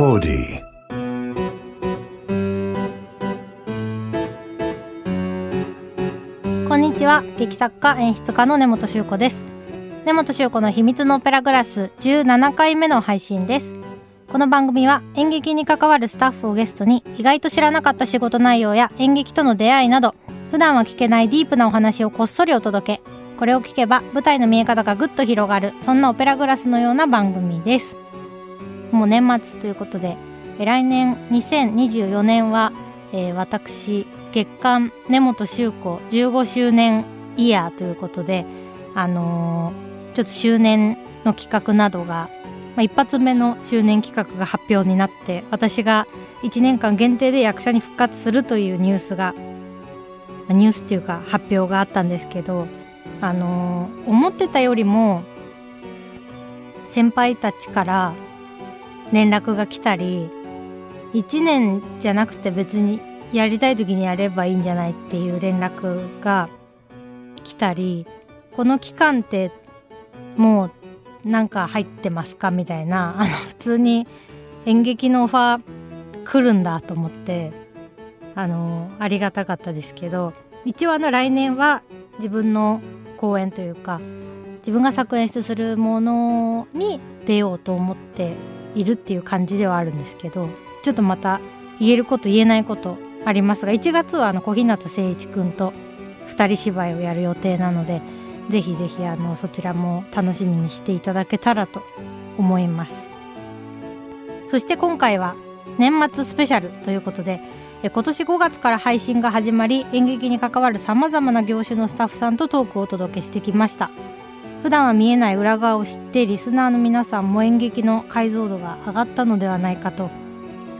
Audi. こんにちは劇作家演出家の根本修子です根本修子の秘密のオペラグラス17回目の配信ですこの番組は演劇に関わるスタッフをゲストに意外と知らなかった仕事内容や演劇との出会いなど普段は聞けないディープなお話をこっそりお届けこれを聞けば舞台の見え方がぐっと広がるそんなオペラグラスのような番組ですもう年末ということでえ来年2024年は、えー私月刊根本修子15周年イヤーということであのーちょっと周年の企画などが、まあ、一発目の周年企画が発表になって私が1年間限定で役者に復活するというニュースがニュースっていうか発表があったんですけどあのー思ってたよりも先輩たちから連絡が来たり1年じゃなくて別にやりたい時にやればいいんじゃないっていう連絡が来たりこの期間ってもうなんか入ってますかみたいなあの普通に演劇のオファー来るんだと思ってあのありがたかったですけど一応あの来年は自分の公演というか自分が作演出するものに出ようと思っているっていう感じではあるんですけどちょっとまた言えること言えないことありますが1月はあの小日向誠一くんと2人芝居をやる予定なのでぜひぜひあのそちらも楽しみにしていただけたらと思います。そして今回は年末スペシャルということで今年5月から配信が始まり演劇に関わるさまざまな業種のスタッフさんとトークをお届けしてきました。普段は見えない裏側を知ってリスナーの皆さんも演劇の解像度が上がったのではないかと。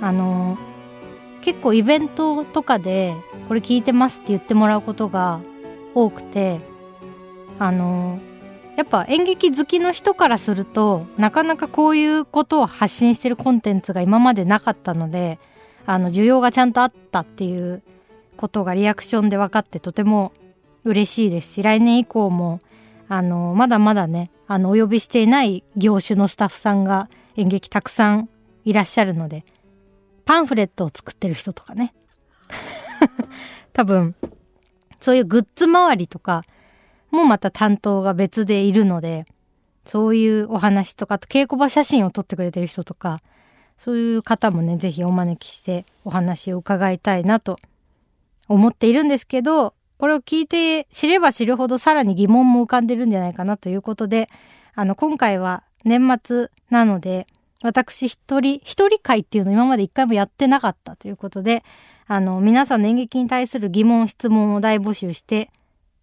あの結構イベントとかでこれ聞いてますって言ってもらうことが多くてあのやっぱ演劇好きの人からするとなかなかこういうことを発信してるコンテンツが今までなかったのであの需要がちゃんとあったっていうことがリアクションで分かってとても嬉しいですし来年以降もあのまだまだねあのお呼びしていない業種のスタッフさんが演劇たくさんいらっしゃるのでパンフレットを作ってる人とかね。多分そういうグッズ周りとかもまた担当が別でいるのでそういうお話とかあと稽古場写真を撮ってくれてる人とかそういう方もね是非お招きしてお話を伺いたいなと思っているんですけどこれを聞いて知れば知るほどさらに疑問も浮かんでるんじゃないかなということであの今回は年末なので私一人一人会っていうのを今まで一回もやってなかったということであの皆さんの演劇に対する疑問質問を大募集して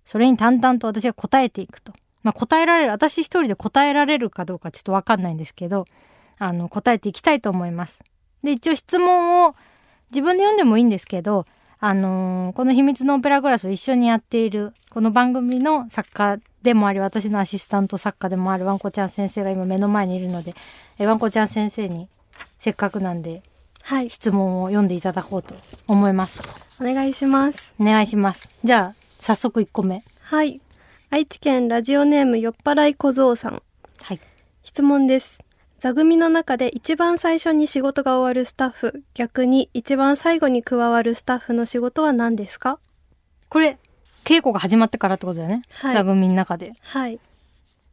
それに淡々と私が答えていくと。まあ、答えられる私一人で答えられるかどうかちょっと分かんないんですけどあの答えていきたいと思います。で一応質問を自分で読んでもいいんですけどあのーこの「秘密のオペラグラス」を一緒にやっているこの番組の作家でもあり私のアシスタント作家でもあるわんこちゃん先生が今目の前にいるのでえわんこちゃん先生にせっかくなんではい、質問を読んでいただこうと思います。お願いします。お願いします。じゃあ早速1個目。はい。愛知県ラジオネーム酔っ払い小僧さん。はい。質問です。座組の中で一番最初に仕事が終わるスタッフ、逆に一番最後に加わるスタッフの仕事は何ですか？これ稽古が始まってからってことだよね。はい座組の中で。はい。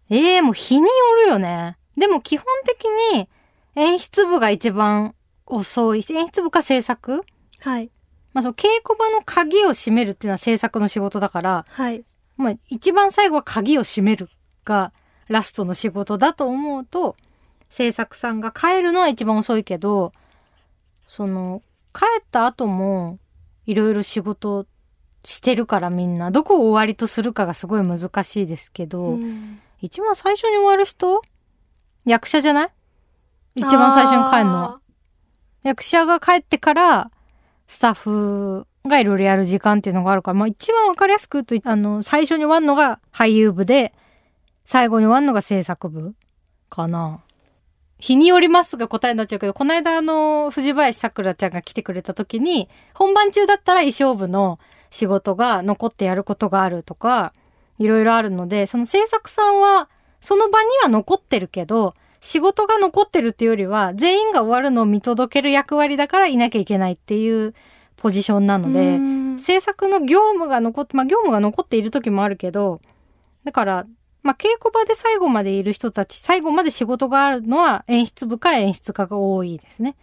ええもう日によるよね。でも基本的に演出部が一番遅い。演出部か制作？はい。まあその稽古場の鍵を閉めるっていうのは制作の仕事だから、はい。まあ一番最後は鍵を閉めるがラストの仕事だと思うと、制作さんが帰るのは一番遅いけど、その帰った後もいろいろ仕事してるからみんな、どこを終わりとするかがすごい難しいですけど、うん一番最初に終わる人役者じゃない？一番最初に帰るのは。役者が帰ってからスタッフがいろいろやる時間っていうのがあるから、まあ一番わかりやすく言うと、あの、最初に終わるのが俳優部で、最後に終わるのが制作部かな。日によりますが答えになっちゃうけど、この間あの、藤林さくらちゃんが来てくれた時に、本番中だったら衣装部の仕事が残ってやることがあるとか、いろいろあるので、その制作さんは、その場には残ってるけど、仕事が残ってるっていうよりは、全員が終わるのを見届ける役割だからいなきゃいけないっていうポジションなので、制作の業務が残って、まあ業務が残っている時もあるけど、だから、まあ稽古場で最後までいる人たち、最後まで仕事があるのは演出部か演出家が多いですね。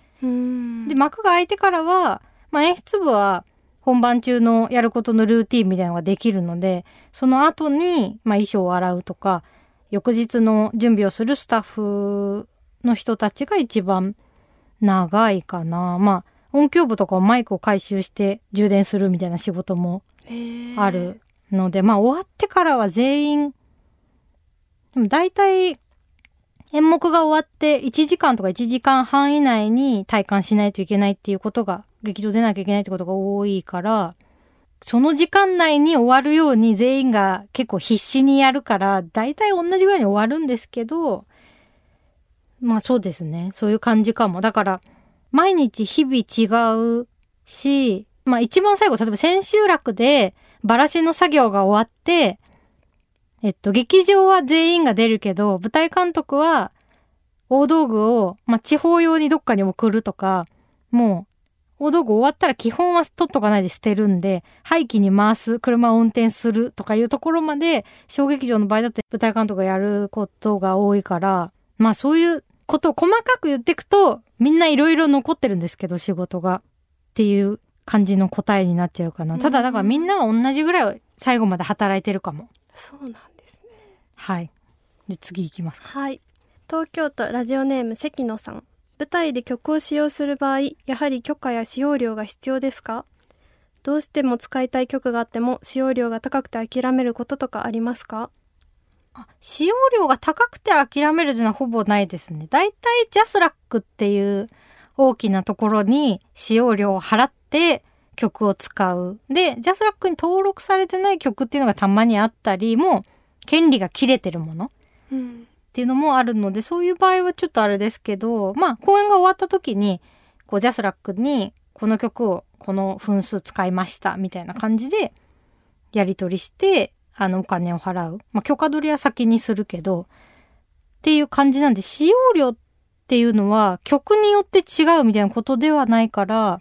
で、幕が開いてからは、まあ演出部は本番中のやることのルーティンみたいなのができるので、その後に、まあ衣装を洗うとか、翌日の準備をするスタッフの人たちが一番長いかな。まあ、音響部とかマイクを回収して充電するみたいな仕事もあるので、まあ終わってからは全員、でも大体演目が終わって1時間とか1時間半以内に体感しないといけないっていうことが、劇場出なきゃいけないってことが多いから、その時間内に終わるように全員が結構必死にやるから、大体同じぐらいに終わるんですけど、まあそうですね。そういう感じかも。だから、毎日日々違うし、まあ一番最後、例えば千秋楽でバラシの作業が終わって、えっと、劇場は全員が出るけど、舞台監督は大道具を、まあ地方用にどっかに送るとか、もう大道具終わったら基本は取っとかないで捨てるんで、廃棄に回す、車を運転するとかいうところまで、小劇場の場合だって舞台監督がやることが多いから、まあそういうことを細かく言っていくと、みんないろいろ残ってるんですけど、仕事が。っていう感じの答えになっちゃうかな。ただ、だからみんなが同じぐらい最後まで働いてるかも。そうなん。はい。で、次行きますか。はい。東京都ラジオネーム関野さん。舞台で曲を使用する場合やはり許可や使用料が必要ですか？どうしても使いたい曲があっても使用料が高くて諦めることとかありますか？あ使用料が高くて諦めるというのはほぼないですね。だいたいジャスラックっていう大きなところに使用料を払って曲を使う。で、ジャスラックに登録されてない曲っていうのがたまにあったり、もう権利が切れてるもの。うんっていうのもあるので、そういう場合はちょっとあれですけど、まあ、公演が終わった時に、こう、ジャスラックに、この曲をこの分数使いました、みたいな感じで、やり取りして、あの、お金を払う。まあ、許可取りは先にするけど、っていう感じなんで、使用料っていうのは、曲によって違うみたいなことではないから、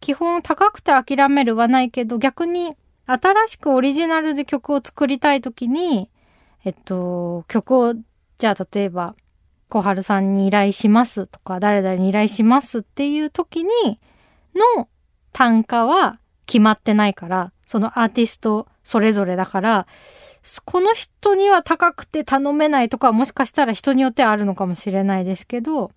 基本高くて諦めるはないけど、逆に、新しくオリジナルで曲を作りたい時に、えっと、曲を、じゃあ例えば、小春さんに依頼しますとか、誰々に依頼しますっていう時にの単価は決まってないから、そのアーティストそれぞれだから、この人には高くて頼めないとかもしかしたら人によってはあるのかもしれないですけど、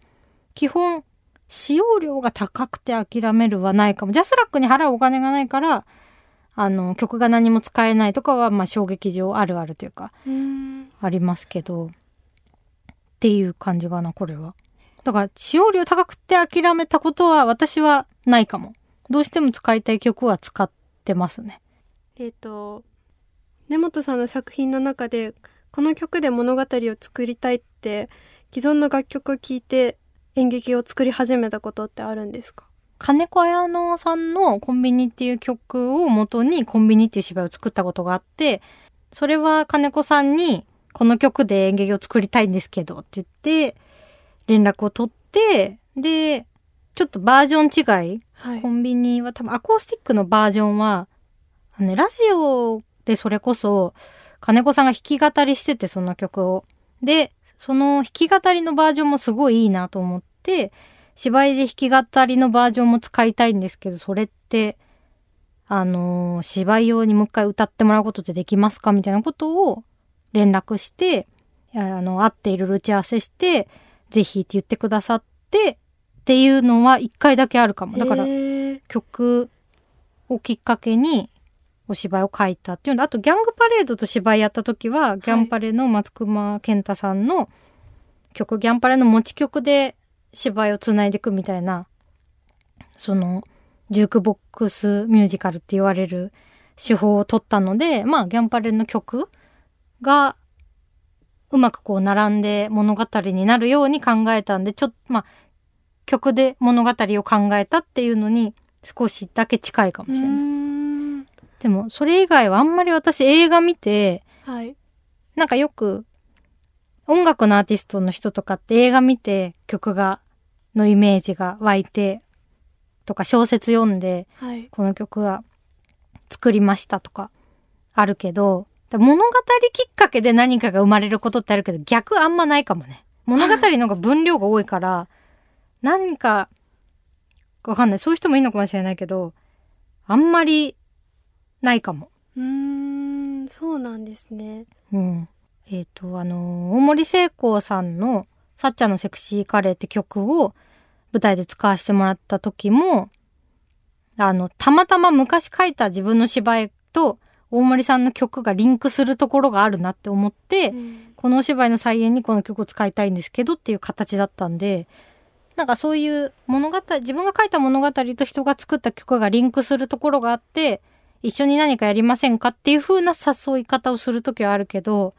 基本、使用料が高くて諦めるはないかも。ジャスラックに払うお金がないから、あの曲が何も使えないとかはまあ衝撃場あるあるというかありますけどっていう感じかなこれは。だから使用量高くて諦めたことは私はないかも。どうしても使いたい曲は使ってますね。えっ、ー、と根本さんの作品の中でこの曲で物語を作りたいって既存の楽曲を聴いて演劇を作り始めたことってあるんですか？金子綾乃さんのコンビニっていう曲を元にコンビニっていう芝居を作ったことがあって、それは金子さんにこの曲で演劇を作りたいんですけどって言って連絡を取って、で、ちょっとバージョン違い、はい、コンビニは多分アコースティックのバージョンは、あのね、ラジオでそれこそ金子さんが弾き語りしててその曲を。で、その弾き語りのバージョンもすごいいいなと思って、芝居で弾き語りのバージョンも使いたいんですけど、それって、あのー、芝居用にもう一回歌ってもらうことってできますかみたいなことを連絡して、あの、会っていろいろ打ち合わせして、ぜひって言ってくださって、っていうのは一回だけあるかも。だから、曲をきっかけにお芝居を書いたっていうの。あとギャングパレードと芝居やった時は、ギャンパレの松隈健太さんの曲、ギャンパレの持ち曲で芝居をつないでいくみたいな、その、ジュークボックスミュージカルって言われる手法を取ったので、まあ、ギャンパレの曲が、うまくこう並んで物語になるように考えたんで、ちょっと、まあ、曲で物語を考えたっていうのに少しだけ近いかもしれないでも、それ以外はあんまり私映画見て、はい、なんかよく音楽のアーティストの人とかって映画見て曲が、のイメージが湧いて、とか小説読んで、はいこの曲は作りましたとかあるけど、物語きっかけで何かが生まれることってあるけど、逆あんまないかもね。物語の方が分量が多いから、何か、わかんない。そういう人もいるのかもしれないけど、あんまりないかも。うーんそうなんですねうん。えっ、と、あの、大森聖子さんのさっちゃんのセクシーカレーって曲を舞台で使わせてもらった時も、あの、たまたま昔書いた自分の芝居と大森さんの曲がリンクするところがあるなって思って、うん。このお芝居の再演にこの曲を使いたいんですけどっていう形だったんで、なんかそういう物語、自分が書いた物語と人が作った曲がリンクするところがあって、一緒に何かやりませんかっていう風な誘い方をするときはあるけど、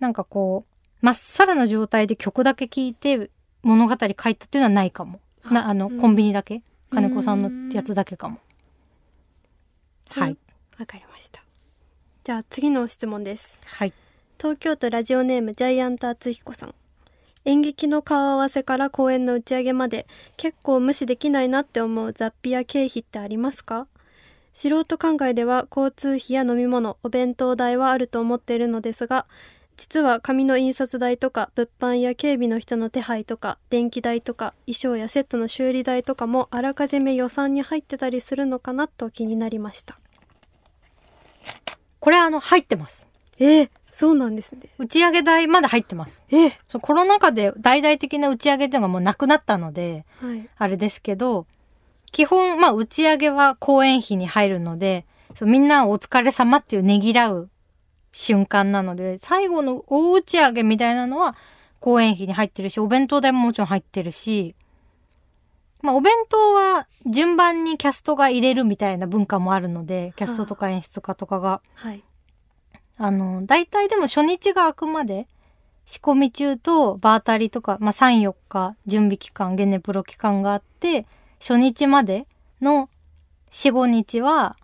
なんかこう、まっさらな状態で曲だけ聴いて物語書いたっていうのはないかも。な、あの、うんコンビニだけ？金子さんのやつだけかも。うんはい。わかりましたじゃあ次の質問ですはい。東京都ラジオネームジャイアント厚彦さん演劇の顔合わせから公演の打ち上げまで結構無視できないなって思う雑費や経費ってありますか？素人考えでは交通費や飲み物お弁当代はあると思っているのですが実は紙の印刷代とか物販や警備の人の手配とか電気代とか衣装やセットの修理代とかもあらかじめ予算に入ってたりするのかなと気になりましたこれあの、入ってます。えー、そうなんですね打ち上げ代まで入ってます。えー、そうコロナ禍で大々的な打ち上げっていうのがもうなくなったので、はいあれですけど、基本、まあ、打ち上げは公演費に入るので、そうみんなお疲れ様っていうねぎらう瞬間なので、最後の大打ち上げみたいなのは公演費に入ってるし、お弁当代ももちろん入ってるし、まあ、お弁当は順番にキャストが入れるみたいな文化もあるので、キャストとか演出家とかが。はいあの、大体でも初日があくまで仕込み中と場当たりとか、まあ、3、4日準備期間、ゲネプロ期間があって、初日までの4、5日は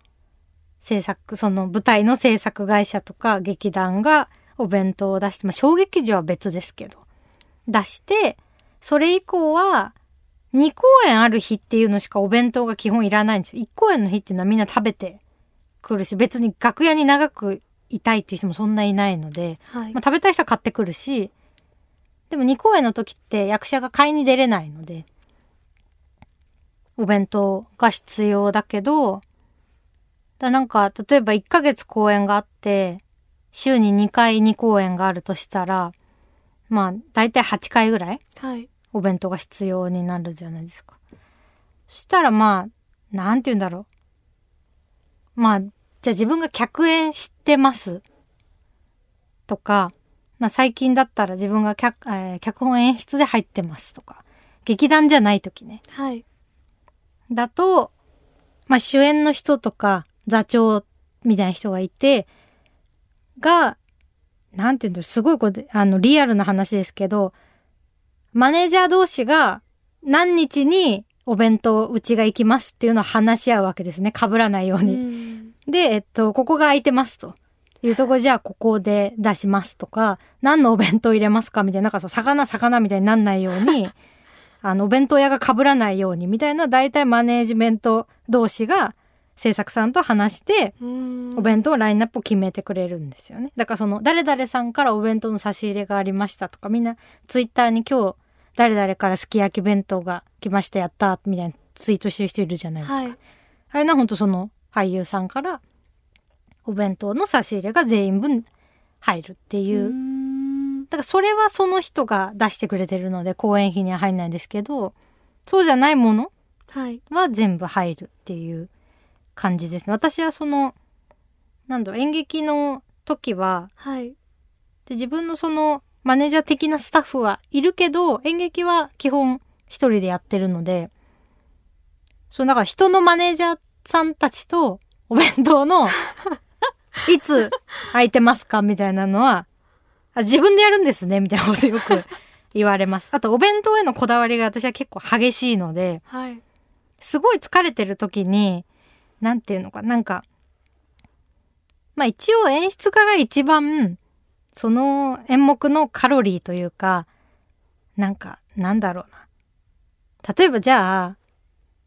制作、その舞台の制作会社とか劇団がお弁当を出して、まあ、小劇場は別ですけど、出して、それ以降は2公演ある日っていうのしかお弁当が基本いらないんですよ。1公演の日っていうのはみんな食べてくるし、別に楽屋に長くいたいっていう人もそんないないので、はいまあ、食べたい人は買ってくるし、でも2公演の時って役者が買いに出れないので、お弁当が必要だけど、だなんか、例えば1ヶ月公演があって、週に2回2公演があるとしたら、まあ、だいたい8回ぐらいはいお弁当が必要になるじゃないですか。そしたらまあ、なんて言うんだろう。まあ、じゃあ自分が客演してます。とか、まあ最近だったら自分が脚,、えー脚本演出で入ってますとか、劇団じゃない時ね。はいだと、まあ主演の人とか座長みたいな人がいて、が、なんて言うんだろう、すごいこれ、あの、リアルな話ですけど、マネージャー同士が何日にお弁当うちが行きますっていうのを話し合うわけですね。被らないよううに。んで、えっと、ここが空いてますと。いうとこじゃあここで出しますとか、何のお弁当入れますかみたいな、なんかそう、魚、魚みたいになんないように、あの、お弁当屋が被らないようにみたいな、大体マネージメント同士が制作さんと話して、うんお弁当ラインナップを決めてくれるんですよね。だからその、誰々さんからお弁当の差し入れがありましたとか、みんなツイッターに今日、誰々からすき焼き弁当が来ました、やった、みたいなツイートしてる人いるじゃないですか。はいああいうのは本当その俳優さんからお弁当の差し入れが全員分入るっていう。うんだからそれはその人が出してくれてるので公演費には入んないんですけど、そうじゃないものはいは全部入るっていう感じですね。私はその、なんだろう、演劇の時は、はいで自分のそのマネージャー的なスタッフはいるけど、演劇は基本一人でやってるので、そう、だから人のマネージャーさんたちとお弁当の、いつ空いてますかみたいなのは、あ自分でやるんですねみたいなことよく 言われます。あと、お弁当へのこだわりが私は結構激しいので、はいすごい疲れてる時に、なんていうのか、なんか、まあ一応演出家が一番その演目のカロリーというかなんかなんだろうな。例えばじゃあ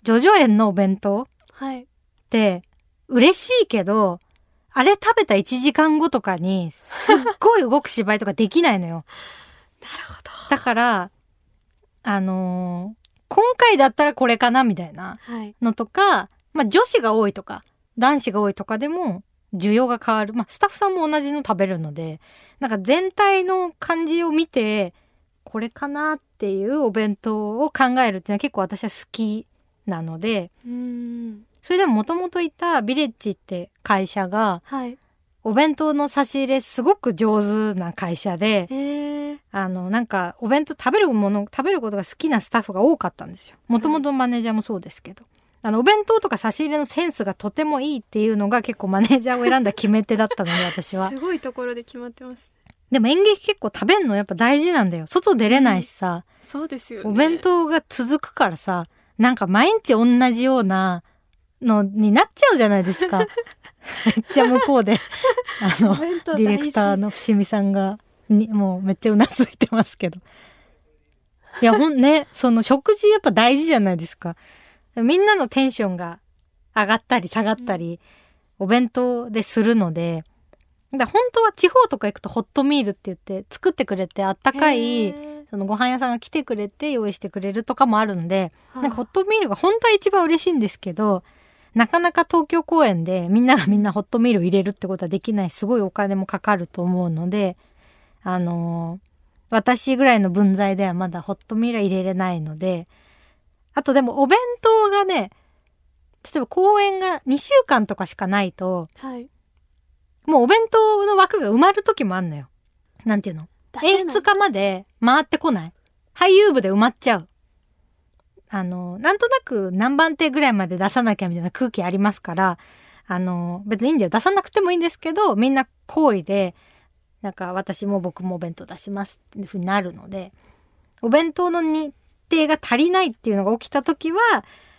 ジョジョ園のお弁当はい。って嬉しいけどあれ食べた1時間後とかにすっごい動く芝居とかできないのよ。なるほど。だからあのー今回だったらこれかなみたいなはい。のとか、まあ、女子が多いとか男子が多いとかでも需要が変わる、まあ、スタッフさんも同じの食べるのでなんか全体の感じを見てこれかなっていうお弁当を考えるっていうのは結構私は好きなのでうーん。それでももともといたビレッジって会社がはい。お弁当の差し入れすごく上手な会社でえー、あのなんかお弁当食べるもの食べることが好きなスタッフが多かったんですよ。もともとマネージャーもそうですけど、あのお弁当とか差し入れのセンスがとてもいいっていうのが結構マネージャーを選んだ決め手だったので私は。すごいところで決まってます。でも演劇結構食べるのやっぱ大事なんだよ。外出れないしさ、そうですよね。お弁当が続くからさなんか毎日同じようなのになっちゃうじゃないですか。めっちゃ向こうで。あのディレクターの伏見さんがにもうめっちゃうなずいてますけど。いやほんねその食事やっぱ大事じゃないですか。みんなのテンションが上がったり下がったり、お弁当でするのでだ本当は地方とか行くとホットミールって言って作ってくれてあったかいそのご飯屋さんが来てくれて用意してくれるとかもあるんではあなんかホットミールが本当は一番嬉しいんですけどなかなか東京公演でみんながみんなホットミールを入れるってことはできない。すごいお金もかかると思うのであのー私ぐらいの分際ではまだホットミールは入れれないのであとでもお弁当がね例えば公演が2週間とかしかないとはいもうお弁当の枠が埋まる時もあんのよ。なんていうの？演出家まで回ってこない俳優部で埋まっちゃう。あの、なんとなく何番手ぐらいまで出さなきゃみたいな空気ありますから、あの、別にいいんだよ。出さなくてもいいんですけど、みんな好意で、なんか私も僕もお弁当出しますっていうふうになるので、お弁当の日程が足りないっていうのが起きた時は、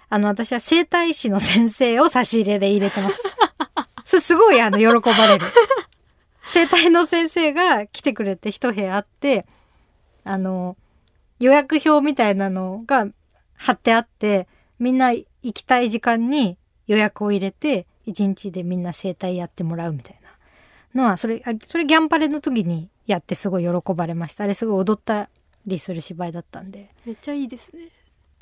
あの、私は整体師の先生を差し入れで入れてます。す すごいあの、喜ばれる。整体の先生が来てくれて一部屋あって、あの、予約表みたいなのが貼ってあって、みんな行きたい時間に予約を入れて、一日でみんな整体やってもらうみたいなのは、それ、それギャンパレの時にやってすごい喜ばれました。あれすごい踊ったりする芝居だったんで。めっちゃいいですね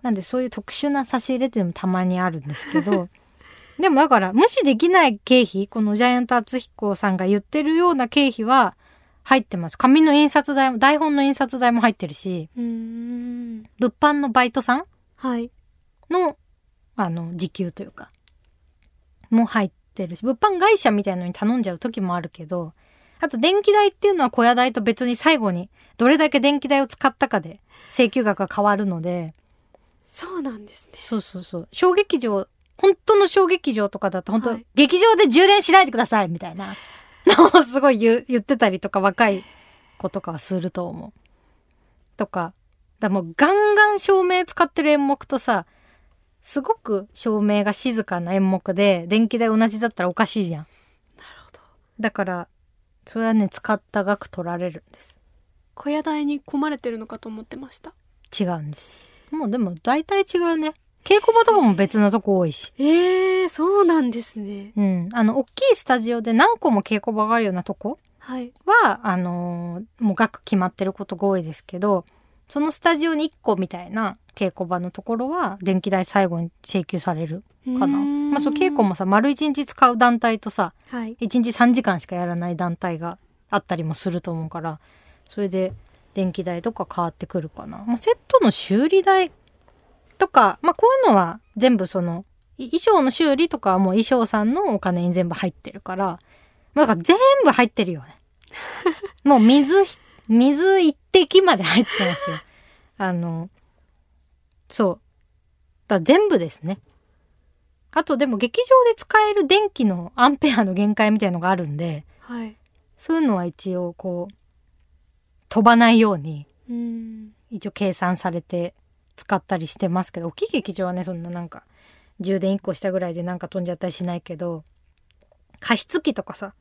なんでそういう特殊な差し入れっていうのもたまにあるんですけど、でもだから無視できない経費、このジャイアント厚彦さんが言ってるような経費は入ってます。紙の印刷代も、台本の印刷代も入ってるし、うーん物販のバイトさんはいの、あの、時給というか、も入ってるし、物販会社みたいのに頼んじゃう時もあるけど、あと電気代っていうのは小屋代と別に最後にどれだけ電気代を使ったかで請求額が変わるので、そうなんですねそうそうそう。小劇場、本当の小劇場とかだと本当、はい劇場で充電しないでくださいみたいなのを すごい言ってたりとか若い子とかはすると思う。とか、だもうガンガン照明使ってる演目とさ、すごく照明が静かな演目で電気代同じだったらおかしいじゃん。なるほどだから、それはね、使った額取られるんです。小屋代に込まれてるのかと思ってました違うんです。もうでも大体違うね。稽古場とかも別なとこ多いし。えー、そうなんですねうん。あの、大きいスタジオで何個も稽古場があるようなとこはいは、あのーもう額決まってることが多いですけど、そのスタジオに1個みたいな稽古場のところは、電気代最後に請求されるかな。まあ、そう、稽古もさ、丸1日使う団体とさ、はい1日3時間しかやらない団体があったりもすると思うから、それで電気代とか変わってくるかな。まあ、セットの修理代とか、まあ、こういうのは全部その、い衣装の修理とかはもう衣装さんのお金に全部入ってるから、まあだから全部入ってるよね。もう水ひ、水一滴まで入ってますよ。あの、そう。だ全部ですね。あとでも劇場で使える電気のアンペアの限界みたいのがあるんで、はいそういうのは一応こう、飛ばないようにうん一応計算されて使ったりしてますけど大きい劇場はねそんななんか充電1個したぐらいでなんか飛んじゃったりしないけど加湿器とかさ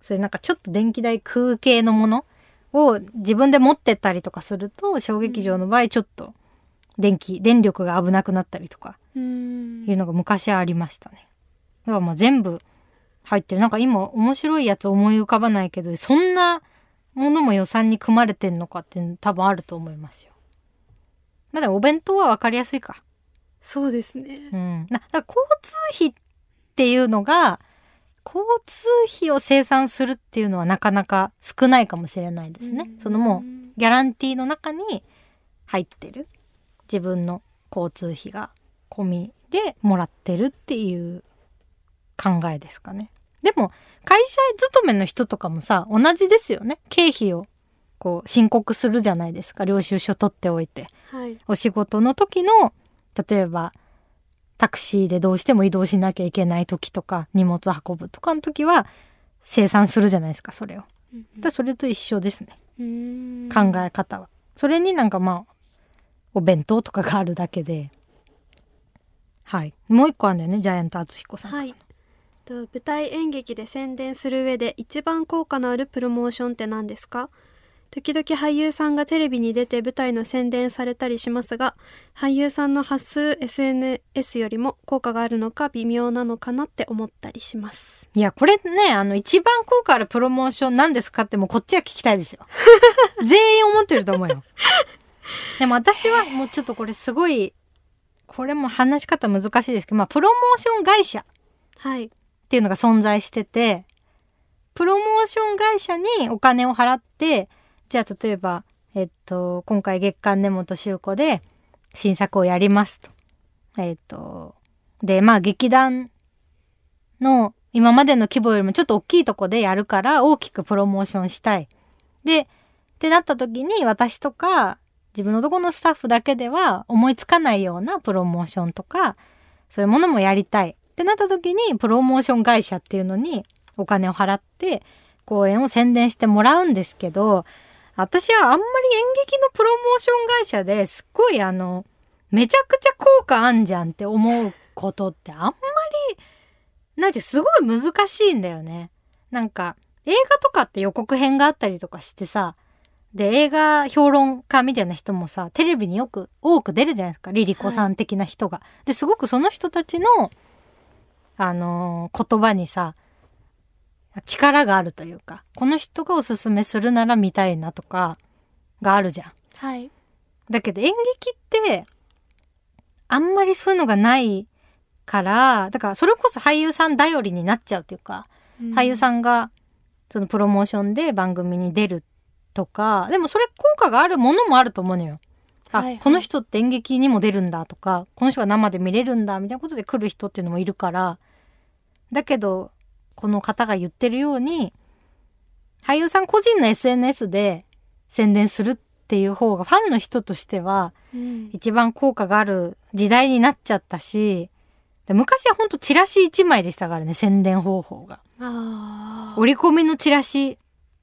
そういうなんかちょっと電気代空系のものを自分で持ってったりとかすると小劇場の場合ちょっと電気電力が危なくなったりとかうんいうのが昔はありましたね。だからまあ全部入ってるなんか今面白いやつ思い浮かばないけどそんなものも予算に組まれてんのかって多分あると思いますよ。まあでもお弁当は分かりやすいか。そうですねうん、なだから交通費っていうのが交通費を生産するっていうのはなかなか少ないかもしれないですね。うんそのもうギャランティーの中に入ってる自分の交通費が込みでもらってるっていう考えですかね。でも会社勤めの人とかもさ同じですよね。経費をこう申告するじゃないですか領収書取っておいて。はいお仕事の時の例えばタクシーでどうしても移動しなきゃいけない時とか荷物運ぶとかの時は生産するじゃないですかそれを。だそれと一緒ですねうん考え方は。それになんかまあお弁当とかがあるだけで。はい。もう一個あるんだよねジャイアント厚彦さん。はいと舞台演劇で宣伝する上で一番効果のあるプロモーションって何ですか？時々俳優さんがテレビに出て舞台の宣伝されたりしますが俳優さんの発する SNS よりも効果があるのか微妙なのかなって思ったりしますいやこれねあの一番効果あるプロモーションなんですかってもうこっちは聞きたいですよ。全員思ってると思うよ。でも私はもうちょっとこれすごいこれも話し方難しいですけどまあプロモーション会社はいっていうのが存在しててプロモーション会社にお金を払ってじゃあ例えばえっと今回月刊根本修子で新作をやりますと。えっとでまあ劇団の今までの規模よりもちょっと大きいとこでやるから大きくプロモーションしたい。でってなった時に私とか自分のとこのスタッフだけでは思いつかないようなプロモーションとかそういうものもやりたいってなった時にプロモーション会社っていうのにお金を払って公演を宣伝してもらうんですけど私はあんまり演劇のプロモーション会社ですっごいあのめちゃくちゃ効果あんじゃんって思うことってあんまりなんてすごい難しいんだよね。なんか映画とかって予告編があったりとかしてさで映画評論家みたいな人もさテレビによく多く出るじゃないですかリリコさん的な人が。ですごくその人たちのあのー言葉にさ力があるというかこの人がおすすめするなら見たいなとかがあるじゃん。はいだけど演劇ってあんまりそういうのがないからだからそれこそ俳優さん頼りになっちゃうというか、俳優さんんがそのプロモーションで番組に出るとかでもそれ効果があるものもあると思うのよ。あ、はいはいこの人って演劇にも出るんだとかこの人が生で見れるんだみたいなことで来る人っていうのもいるからだけどこの方が言ってるように俳優さん個人の SNS で宣伝するっていう方がファンの人としてはうん。一番効果がある時代になっちゃったしで昔はほんとチラシ1枚でしたからね宣伝方法が。折り込みのチラシ。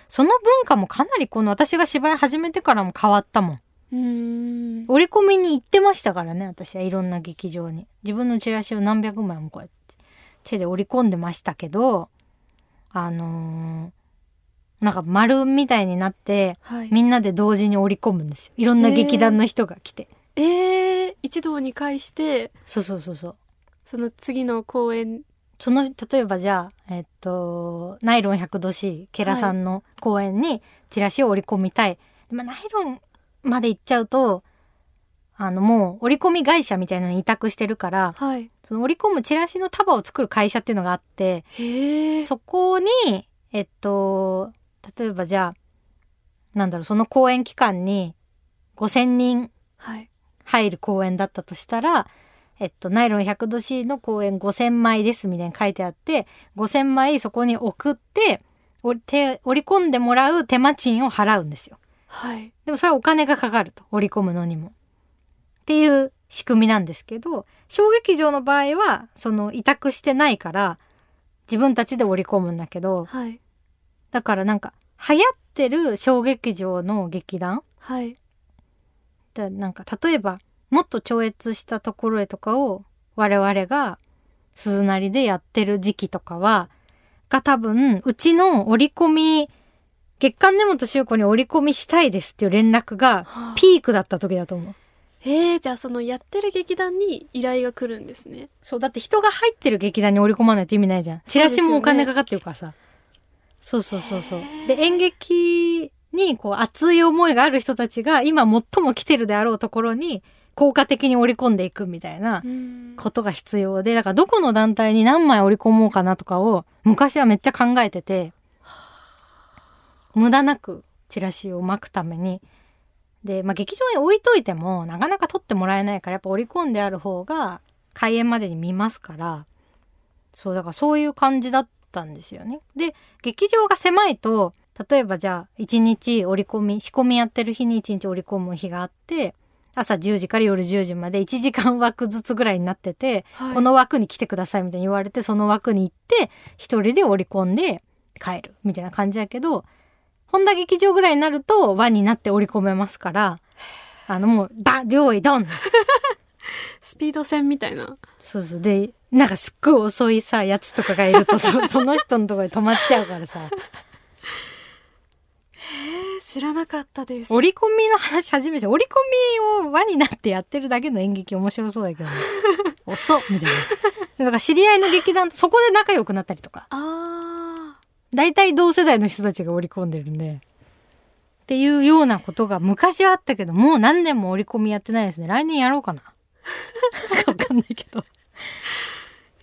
その文化もかなりこの私が芝居始めてからも変わったもん。ん。折り込みに行ってましたからね私は。いろんな劇場に。自分のチラシを何百枚もこうやって手で折り込んでましたけどあのーなんか丸みたいになってはい。みんなで同時に折り込むんですよ。いろんな劇団の人が来て、えー、一堂に会してそうそうそうそう。その次の公演。その例えばじゃあえっとナイロン100度 C ケラさんの公演にチラシを折り込みたい、まあ、ナイロンまで行っちゃうとあのもう折り込み会社みたいなのに委託してるからはいその折り込むチラシの束を作る会社っていうのがあってそこにえっと例えばじゃあなんだろうその公演期間に5,000人はい入る公演だったとしたら、えっと、ナイロン 100°C の公演5,000枚ですみたいに書いてあって5,000枚そこに送って折り込んでもらう手間賃を払うんですよ。はいでもそれはお金がかかると折り込むのにも。っていう仕組みなんですけど小劇場の場合はその委託してないから自分たちで折り込むんだけどはい。だからなんか流行ってる小劇場の劇団はい。だなんか例えばもっと超越したところへとかを我々が鈴なりでやってる時期とかはが多分、うちの折り込み、月刊根本修子に折り込みしたいですっていう連絡がはあ。ピークだった時だと思う。えー、じゃあそのやってる劇団に依頼が来るんですねそう、だって人が入ってる劇団に折り込まないと意味ないじゃん。チラシもお金かかってるからさ。そうそうそうそう。で、演劇にこう熱い思いがある人たちが今最も来てるであろうところに効果的に織り込んでいくみたいなうんことが必要で、だからどこの団体に何枚織り込もうかなとかを昔はめっちゃ考えてて、無駄なくチラシを巻くために。で、まあ劇場に置いといてもなかなか取ってもらえないからやっぱ織り込んである方が開演までに見ますから、そう、だからそういう感じだったんですよね。で、劇場が狭いと、例えばじゃあ1日折り込み、仕込みやってる日に1日折り込む日があって、朝10時から夜10時まで1時間枠ずつぐらいになってて、はいこの枠に来てくださいみたいに言われてその枠に行って一人で折り込んで帰るみたいな感じだけど本田劇場ぐらいになると輪になって折り込めますからあのもうバッ用意ドン。スピード戦みたいな。そうそう。でなんかすっごい遅いさやつとかがいるとそ その人のところで止まっちゃうからさ。えー、知らなかったです。折り込みの話初めて折り込みを輪になってやってるだけの演劇面白そうだけどね。遅っみたいな。だから知り合いの劇団そこで仲良くなったりとか。あ大体同世代の人たちが織り込んでるんで。っていうようなことが昔はあったけど、もう何年も織り込みやってないですね。来年やろうかな。わかんないけど。ー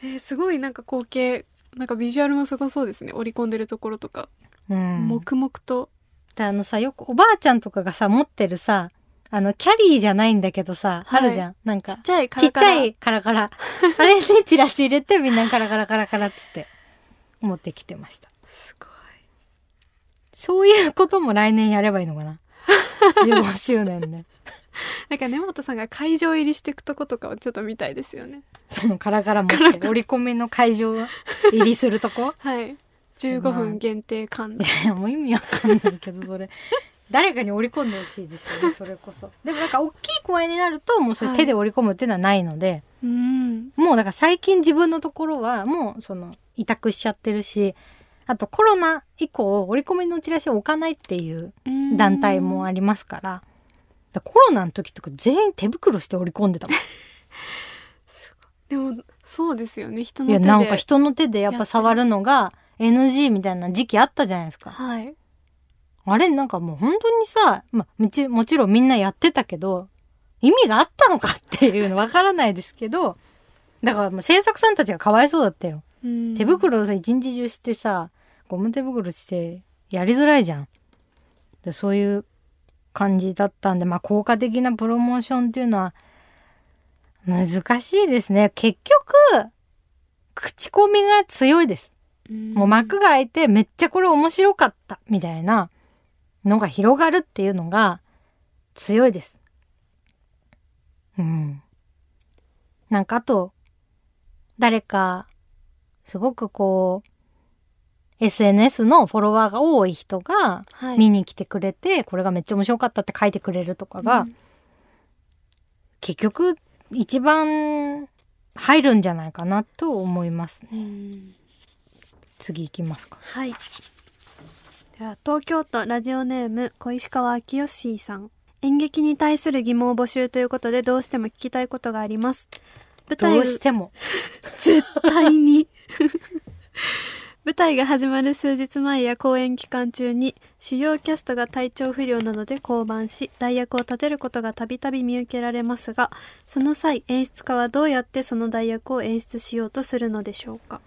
えー、すごいなんか光景なんかビジュアルもすごそうですね織り込んでるところとか、うん。黙々とであのさ、よくおばあちゃんとかがさ、持ってるさ、あの、キャリーじゃないんだけどさ、はいあるじゃん。なんかちっ、ちゃいカちっちラカラゃいカラカラ。あれにチラシ入れてみんなカラカラカラカラっつって持ってきてました。すごい。そういうことも来年やればいいのかな？15周年で。なんか根本さんが会場入りしていくとことかをちょっと見たいですよね。そのカラカラ持って、折り込みの会場入りするとこ？はい。15分限定間いやもう意味わかんないけどそれ。誰かに織り込んでほしいですよね それこそ。でもなんか大きい公演になるともうそれ手で織り込むっていうのはないので、うん。もうだから最近自分のところはもうその委託しちゃってるしあとコロナ以降織り込みのチラシを置かないっていう団体もありりますから。だコロナの時とか全員手袋して織り込んでたもん。でもそうですよね。人のいや手でなんか人の手でやっぱ触るのが NG みたいな時期あったじゃないですか。はい。あれなんかもう本当にさ、まあ、もちもちろんみんなやってたけど、意味があったのかっていうのわからないですけど、だからもう制作さんたちがかわいそうだったよ。うん手袋をさ、一日中してさ、ゴム手袋してやりづらいじゃん。でそういう感じだったんで、まあ効果的なプロモーションっていうのは難しいですね。結局、口コミが強いです。うんもう幕が開いてめっちゃこれ面白かったみたいなのが広がるっていうのが強いです。うん。なんかあと、誰か、すごくこう、SNS のフォロワーが多い人がはい。見に来てくれて、これがめっちゃ面白かったって書いてくれるとかが、うん。結局一番入るんじゃないかなと思いますね。うん。次行きますか。はい。では東京都ラジオネーム小石川明義さん。演劇に対する疑問を募集ということでどうしても聞きたいことがあります。舞台どうしても。絶対に 舞台が始まる数日前や公演期間中に主要キャストが体調不良などで降板し代役を立てることがたびたび見受けられますがその際演出家はどうやってその代役を演出しようとするのでしょうか？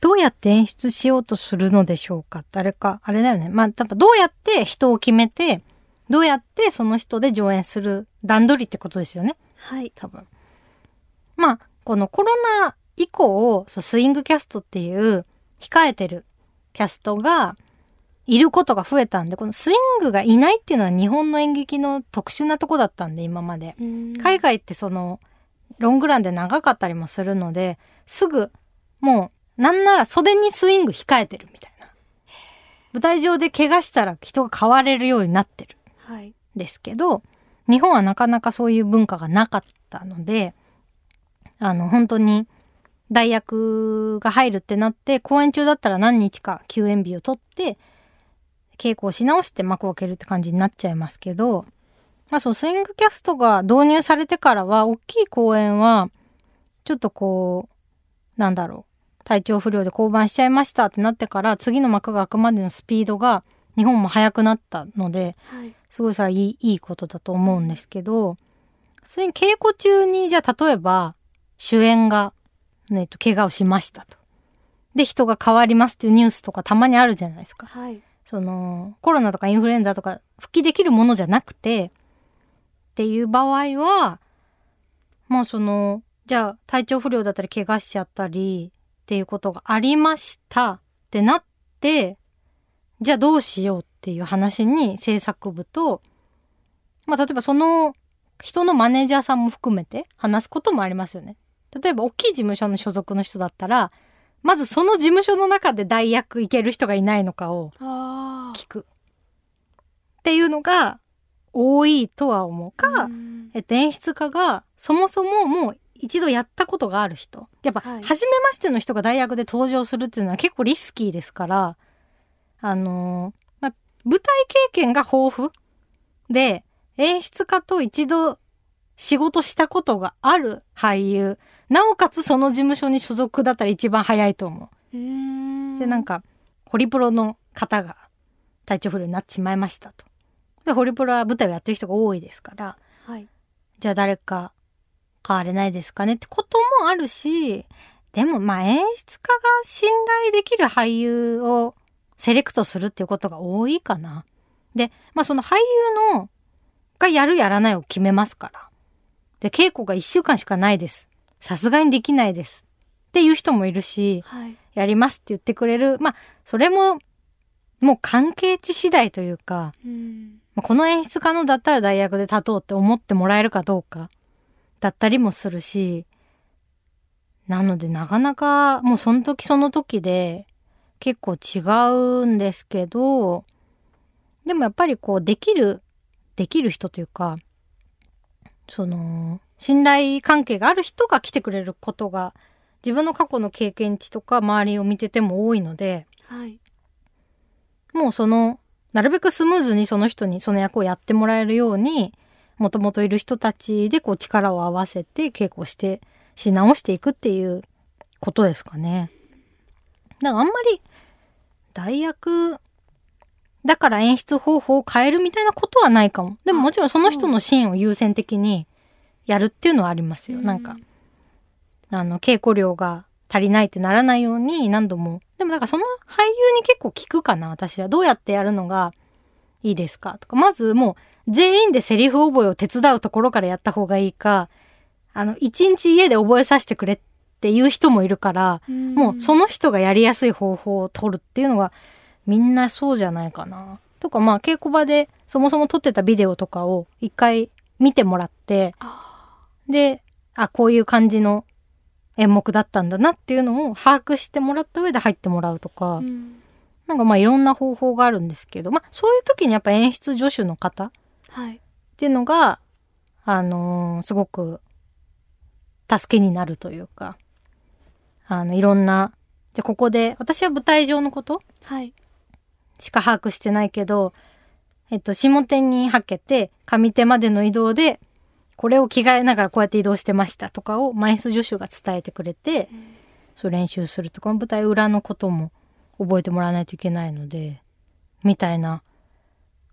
どうやって演出しようとするのでしょうか？誰か、あれだよね。まあ、多分どうやって人を決めて、どうやってその人で上演する段取りってことですよね。はい多分。まあ、このコロナ以降、そうスイングキャストっていう控えてるキャストがいることが増えたんで、このスイングがいないっていうのは日本の演劇の特殊なとこだったんで、今まで。海外ってそのロングランで長かったりもするのですぐもうなんなら袖にスイング控えてるみたいな。舞台上で怪我したら人が変われるようになってる。はい。んですけど日本はなかなかそういう文化がなかったのであの本当に代役が入るってなって、公演中だったら何日か休演日を取って、稽古をし直して幕を開けるって感じになっちゃいますけど、まあそう、スイングキャストが導入されてからは、大きい公演は、ちょっとこう、なんだろう、体調不良で降板しちゃいましたってなってから、次の幕が開くまでのスピードが、日本も速くなったので、はい。すごいそれはいいいいことだと思うんですけど、それに稽古中に、じゃあ例えば、主演が、ね、と怪我をしましたと。で、人が変わりますっていうニュースとかたまにあるじゃないですか。はいその、コロナとかインフルエンザとか復帰できるものじゃなくて、っていう場合は、まあその、じゃあ体調不良だったり怪我しちゃったりっていうことがありましたってなって、じゃあどうしようっていう話に制作部と、まあ例えばその人のマネージャーさんも含めて話すこともありますよね。例えば大きい事務所の所属の人だったら、まずその事務所の中で代役いける人がいないのかをあ聞く。っていうのが多いとは思うか、うんえっと、演出家がそもそももう一度やったことがある人。やっぱ、はい初めましての人が代役で登場するっていうのは結構リスキーですから、あのーまあ、舞台経験が豊富で、演出家と一度仕事したことがある俳優、なおかつその事務所に所属だったら一番早いと思う。うんで、なんか、ホリプロの方が体調不良になってしまいましたと。で、ホリプロは舞台をやってる人が多いですから、はいじゃあ誰か変われないですかねってこともあるし、でもまあ演出家が信頼できる俳優をセレクトするっていうことが多いかな。で、まあその俳優のがやるやらないを決めますから。で、稽古が一週間しかないです。さすがにできないです。っていう人もいるし、はいやりますって言ってくれる。まあ、それも、もう関係値次第というか、うんまあこの演出家のだったら大学で立とうって思ってもらえるかどうか、だったりもするし、なのでなかなかもうその時その時で結構違うんですけど、でもやっぱりこうできる、できる人というか、その、信頼関係がある人が来てくれることが自分の過去の経験値とか周りを見てても多いので、はいもうその、なるべくスムーズにその人にその役をやってもらえるように、もともといる人たちでこう力を合わせて稽古して、し直していくっていうことですかね。だからあんまり、代役、だから演出方法を変えるみたいなことはないかも。でももちろんその人のシーンを優先的にやるっていうのはありますよ。なんか、あの、稽古量が足りないってならないように何度も。でもなんかその俳優に結構聞くかな、私は。どうやってやるのがいいですかとか。まずもう全員でセリフ覚えを手伝うところからやった方がいいか、あの、一日家で覚えさせてくれっていう人もいるから、もうそのの人がやりやすい方法を取るっていうのがみんなそうじゃないかな。とかまあ稽古場でそもそも撮ってたビデオとかを一回見てもらって、で、あ、こういう感じの演目だったんだなっていうのを把握してもらった上で入ってもらうとか、なんかまあいろんな方法があるんですけど、まあそういう時にやっぱ演出助手の方っはい。ていうのが、あのーすごく助けになるというか、あの、いろんな、じゃあここで、私は舞台上のことはいしか把握してないけど、えっと、下手にはけて、上手までの移動で、これを着替えながらこうやって移動してましたとかを、マイス助手が伝えてくれて、そう練習するとか、舞台裏のことも覚えてもらわないといけないので、みたいな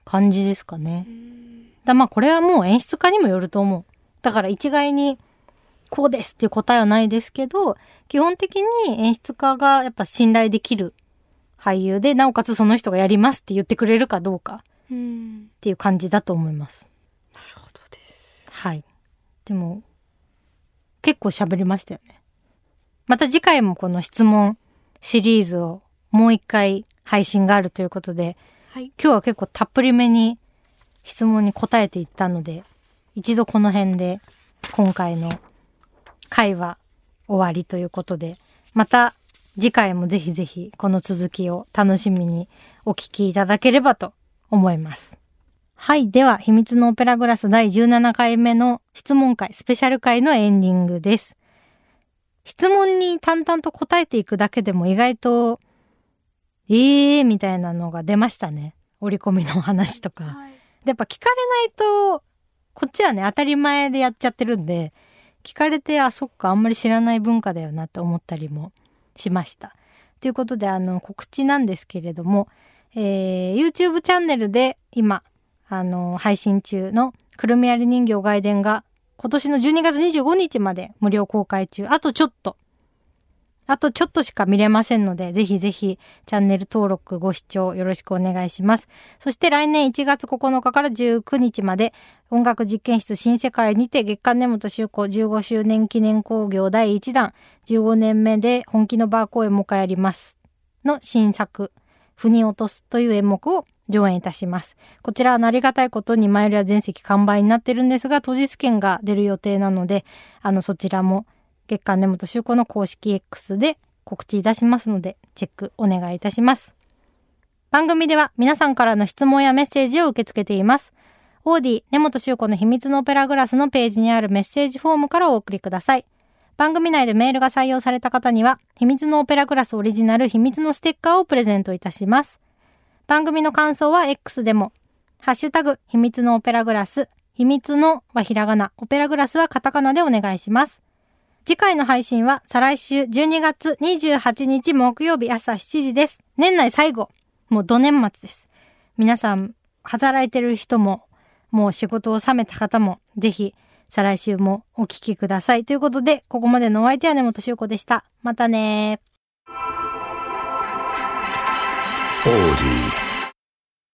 感じですかね。だまあこれはもう演出家にもよると思う。だから一概に、こうですっていう答えはないですけど、基本的に演出家がやっぱ信頼できる俳優で、なおかつその人がやりますって言ってくれるかどうかうんっていう感じだと思います。なるほどですはい。でも、結構喋りましたよね。また次回もこの質問シリーズをもう一回配信があるということで、はい今日は結構たっぷりめに質問に答えていったので、一度この辺で今回の回は終わりということで、また次回もぜひぜひこの続きを楽しみにお聞きいただければと思います。はい。では、秘密のオペラグラス第17回目の質問会、スペシャル回のエンディングです。質問に淡々と答えていくだけでも意外と、ええー、みたいなのが出ましたね。折り込みの話とか。はい、でやっぱ聞かれないと、こっちはね、当たり前でやっちゃってるんで、聞かれて、あ、そっか、あんまり知らない文化だよなって思ったりもしました。ということで、あの、告知なんですけれども、えー、YouTube チャンネルで今、あの、配信中のくるみ割り人形外伝が今年の12月25日まで無料公開中。あとちょっと。あとちょっとしか見れませんので、ぜひぜひチャンネル登録ご視聴よろしくお願いします。そして来年1月9日から19日まで音楽実験室新世界にて月刊根本修子15周年記念興行第1弾15年目で本気のバー公演もう一回やりますの新作、腑に落とすという演目を上演いたします。こちらはありがたいことに前よりは全席完売になってるんですが、当日券が出る予定なので、あの、そちらも月刊根本修子の公式 X で告知いたしますので、チェックお願いいたします。番組では皆さんからの質問やメッセージを受け付けています。オーディ根本修子の秘密のオペラグラスのページにあるメッセージフォームからお送りください。番組内でメールが採用された方には、秘密のオペラグラスオリジナル秘密のステッカーをプレゼントいたします。番組の感想は X でも、ハッシュタグ、秘密のオペラグラス、秘密のはひらがな、オペラグラスはカタカナでお願いします。次回の配信は再来週12月28日木曜日朝7時です。年内最後。もう土年末です。皆さん、働いてる人も、もう仕事を収めた方も、ぜひ、再来週もお聞きください。ということで、ここまでのお相手は根本修子でした。またね Audi.